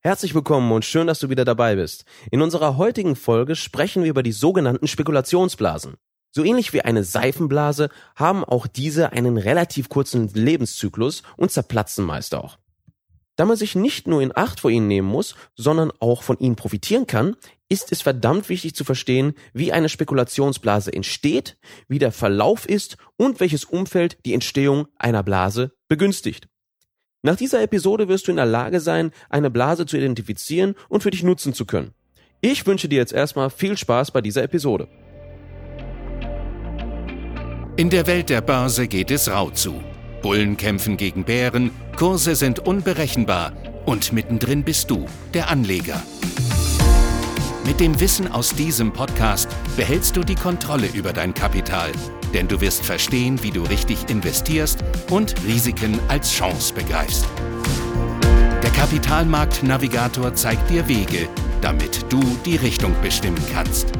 Herzlich willkommen und schön, dass du wieder dabei bist. In unserer heutigen Folge sprechen wir über die sogenannten Spekulationsblasen. So ähnlich wie eine Seifenblase haben auch diese einen relativ kurzen Lebenszyklus und zerplatzen meist auch. Da man sich nicht nur in Acht vor ihnen nehmen muss, sondern auch von ihnen profitieren kann, ist es verdammt wichtig zu verstehen, wie eine Spekulationsblase entsteht, wie der Verlauf ist und welches Umfeld die Entstehung einer Blase begünstigt. Nach dieser Episode wirst du in der Lage sein, eine Blase zu identifizieren und für dich nutzen zu können. Ich wünsche dir jetzt erstmal viel Spaß bei dieser Episode. In der Welt der Börse geht es rau zu. Bullen kämpfen gegen Bären, Kurse sind unberechenbar und mittendrin bist du, der Anleger. Mit dem Wissen aus diesem Podcast behältst du die Kontrolle über dein Kapital denn du wirst verstehen, wie du richtig investierst und Risiken als Chance begreifst. Der Kapitalmarkt-Navigator zeigt dir Wege, damit du die Richtung bestimmen kannst.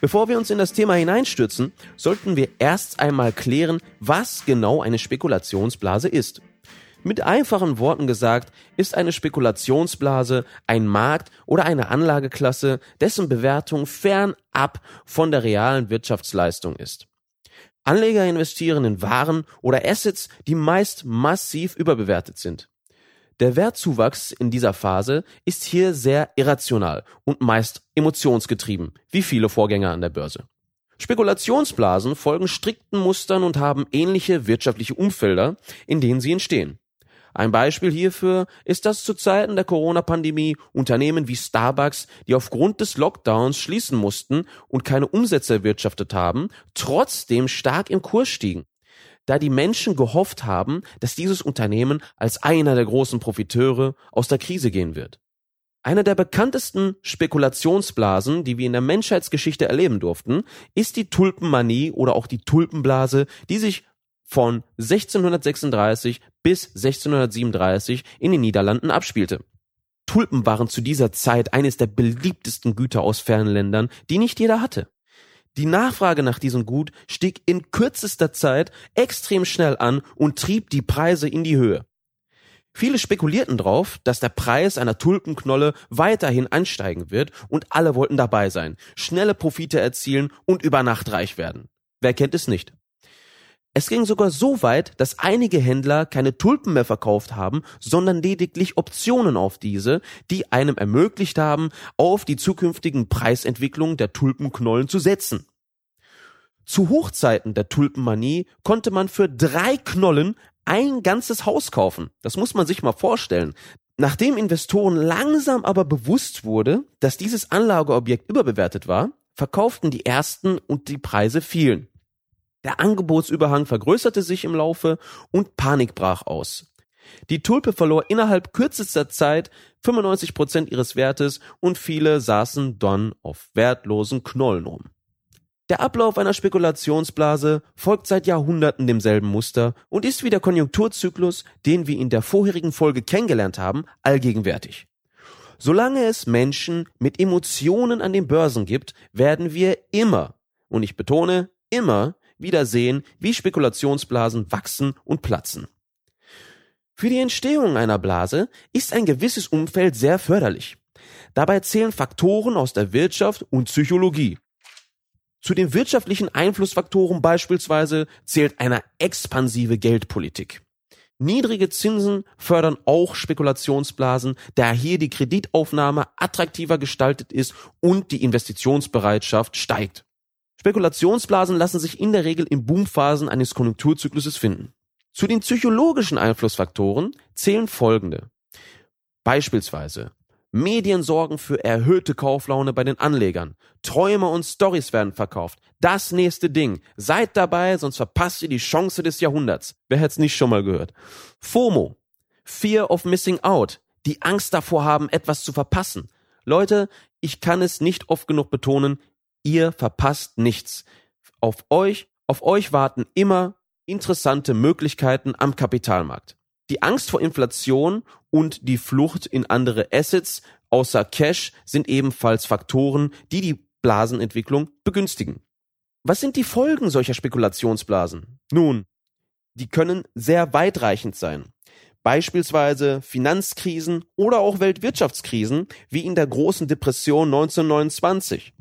Bevor wir uns in das Thema hineinstürzen, sollten wir erst einmal klären, was genau eine Spekulationsblase ist. Mit einfachen Worten gesagt, ist eine Spekulationsblase ein Markt oder eine Anlageklasse, dessen Bewertung fernab von der realen Wirtschaftsleistung ist. Anleger investieren in Waren oder Assets, die meist massiv überbewertet sind. Der Wertzuwachs in dieser Phase ist hier sehr irrational und meist emotionsgetrieben, wie viele Vorgänger an der Börse. Spekulationsblasen folgen strikten Mustern und haben ähnliche wirtschaftliche Umfelder, in denen sie entstehen. Ein Beispiel hierfür ist, dass zu Zeiten der Corona-Pandemie Unternehmen wie Starbucks, die aufgrund des Lockdowns schließen mussten und keine Umsätze erwirtschaftet haben, trotzdem stark im Kurs stiegen da die Menschen gehofft haben, dass dieses Unternehmen als einer der großen Profiteure aus der Krise gehen wird. Eine der bekanntesten Spekulationsblasen, die wir in der Menschheitsgeschichte erleben durften, ist die Tulpenmanie oder auch die Tulpenblase, die sich von 1636 bis 1637 in den Niederlanden abspielte. Tulpen waren zu dieser Zeit eines der beliebtesten Güter aus fernen Ländern, die nicht jeder hatte. Die Nachfrage nach diesem Gut stieg in kürzester Zeit extrem schnell an und trieb die Preise in die Höhe. Viele spekulierten darauf, dass der Preis einer Tulpenknolle weiterhin ansteigen wird und alle wollten dabei sein, schnelle Profite erzielen und über Nacht reich werden. Wer kennt es nicht? Es ging sogar so weit, dass einige Händler keine Tulpen mehr verkauft haben, sondern lediglich Optionen auf diese, die einem ermöglicht haben, auf die zukünftigen Preisentwicklungen der Tulpenknollen zu setzen. Zu Hochzeiten der Tulpenmanie konnte man für drei Knollen ein ganzes Haus kaufen. Das muss man sich mal vorstellen. Nachdem Investoren langsam aber bewusst wurde, dass dieses Anlageobjekt überbewertet war, verkauften die ersten und die Preise fielen. Der Angebotsüberhang vergrößerte sich im Laufe und Panik brach aus. Die Tulpe verlor innerhalb kürzester Zeit 95 Prozent ihres Wertes und viele saßen dann auf wertlosen Knollen rum. Der Ablauf einer Spekulationsblase folgt seit Jahrhunderten demselben Muster und ist wie der Konjunkturzyklus, den wir in der vorherigen Folge kennengelernt haben, allgegenwärtig. Solange es Menschen mit Emotionen an den Börsen gibt, werden wir immer, und ich betone immer, wieder sehen, wie Spekulationsblasen wachsen und platzen. Für die Entstehung einer Blase ist ein gewisses Umfeld sehr förderlich. Dabei zählen Faktoren aus der Wirtschaft und Psychologie. Zu den wirtschaftlichen Einflussfaktoren beispielsweise zählt eine expansive Geldpolitik. Niedrige Zinsen fördern auch Spekulationsblasen, da hier die Kreditaufnahme attraktiver gestaltet ist und die Investitionsbereitschaft steigt. Spekulationsblasen lassen sich in der Regel in Boomphasen eines Konjunkturzykluses finden. Zu den psychologischen Einflussfaktoren zählen folgende. Beispielsweise Medien sorgen für erhöhte Kauflaune bei den Anlegern. Träume und Stories werden verkauft. Das nächste Ding. Seid dabei, sonst verpasst ihr die Chance des Jahrhunderts. Wer es nicht schon mal gehört? FOMO. Fear of Missing Out. Die Angst davor haben, etwas zu verpassen. Leute, ich kann es nicht oft genug betonen, Ihr verpasst nichts. Auf euch, auf euch warten immer interessante Möglichkeiten am Kapitalmarkt. Die Angst vor Inflation und die Flucht in andere Assets außer Cash sind ebenfalls Faktoren, die die Blasenentwicklung begünstigen. Was sind die Folgen solcher Spekulationsblasen? Nun, die können sehr weitreichend sein. Beispielsweise Finanzkrisen oder auch Weltwirtschaftskrisen wie in der großen Depression 1929.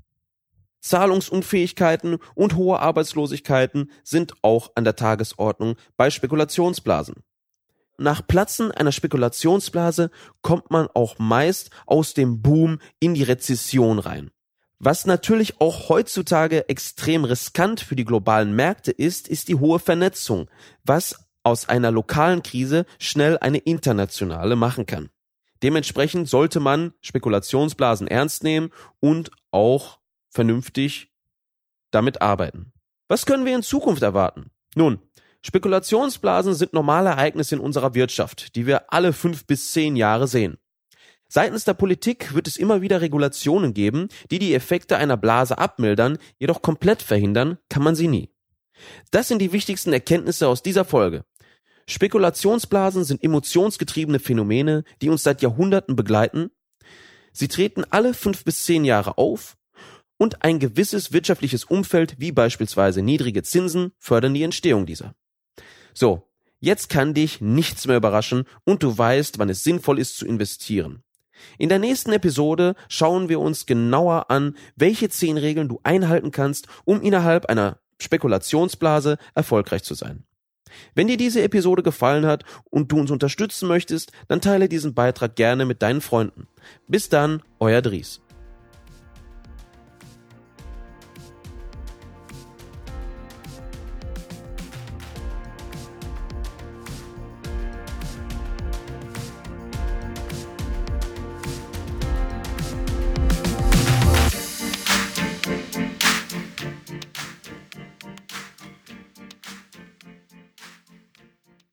Zahlungsunfähigkeiten und hohe Arbeitslosigkeiten sind auch an der Tagesordnung bei Spekulationsblasen. Nach Platzen einer Spekulationsblase kommt man auch meist aus dem Boom in die Rezession rein. Was natürlich auch heutzutage extrem riskant für die globalen Märkte ist, ist die hohe Vernetzung, was aus einer lokalen Krise schnell eine internationale machen kann. Dementsprechend sollte man Spekulationsblasen ernst nehmen und auch vernünftig damit arbeiten. Was können wir in Zukunft erwarten? Nun, Spekulationsblasen sind normale Ereignisse in unserer Wirtschaft, die wir alle fünf bis zehn Jahre sehen. Seitens der Politik wird es immer wieder Regulationen geben, die die Effekte einer Blase abmildern, jedoch komplett verhindern kann man sie nie. Das sind die wichtigsten Erkenntnisse aus dieser Folge. Spekulationsblasen sind emotionsgetriebene Phänomene, die uns seit Jahrhunderten begleiten. Sie treten alle fünf bis zehn Jahre auf und ein gewisses wirtschaftliches Umfeld, wie beispielsweise niedrige Zinsen, fördern die Entstehung dieser. So, jetzt kann dich nichts mehr überraschen und du weißt, wann es sinnvoll ist zu investieren. In der nächsten Episode schauen wir uns genauer an, welche zehn Regeln du einhalten kannst, um innerhalb einer Spekulationsblase erfolgreich zu sein. Wenn dir diese Episode gefallen hat und du uns unterstützen möchtest, dann teile diesen Beitrag gerne mit deinen Freunden. Bis dann, euer Dries.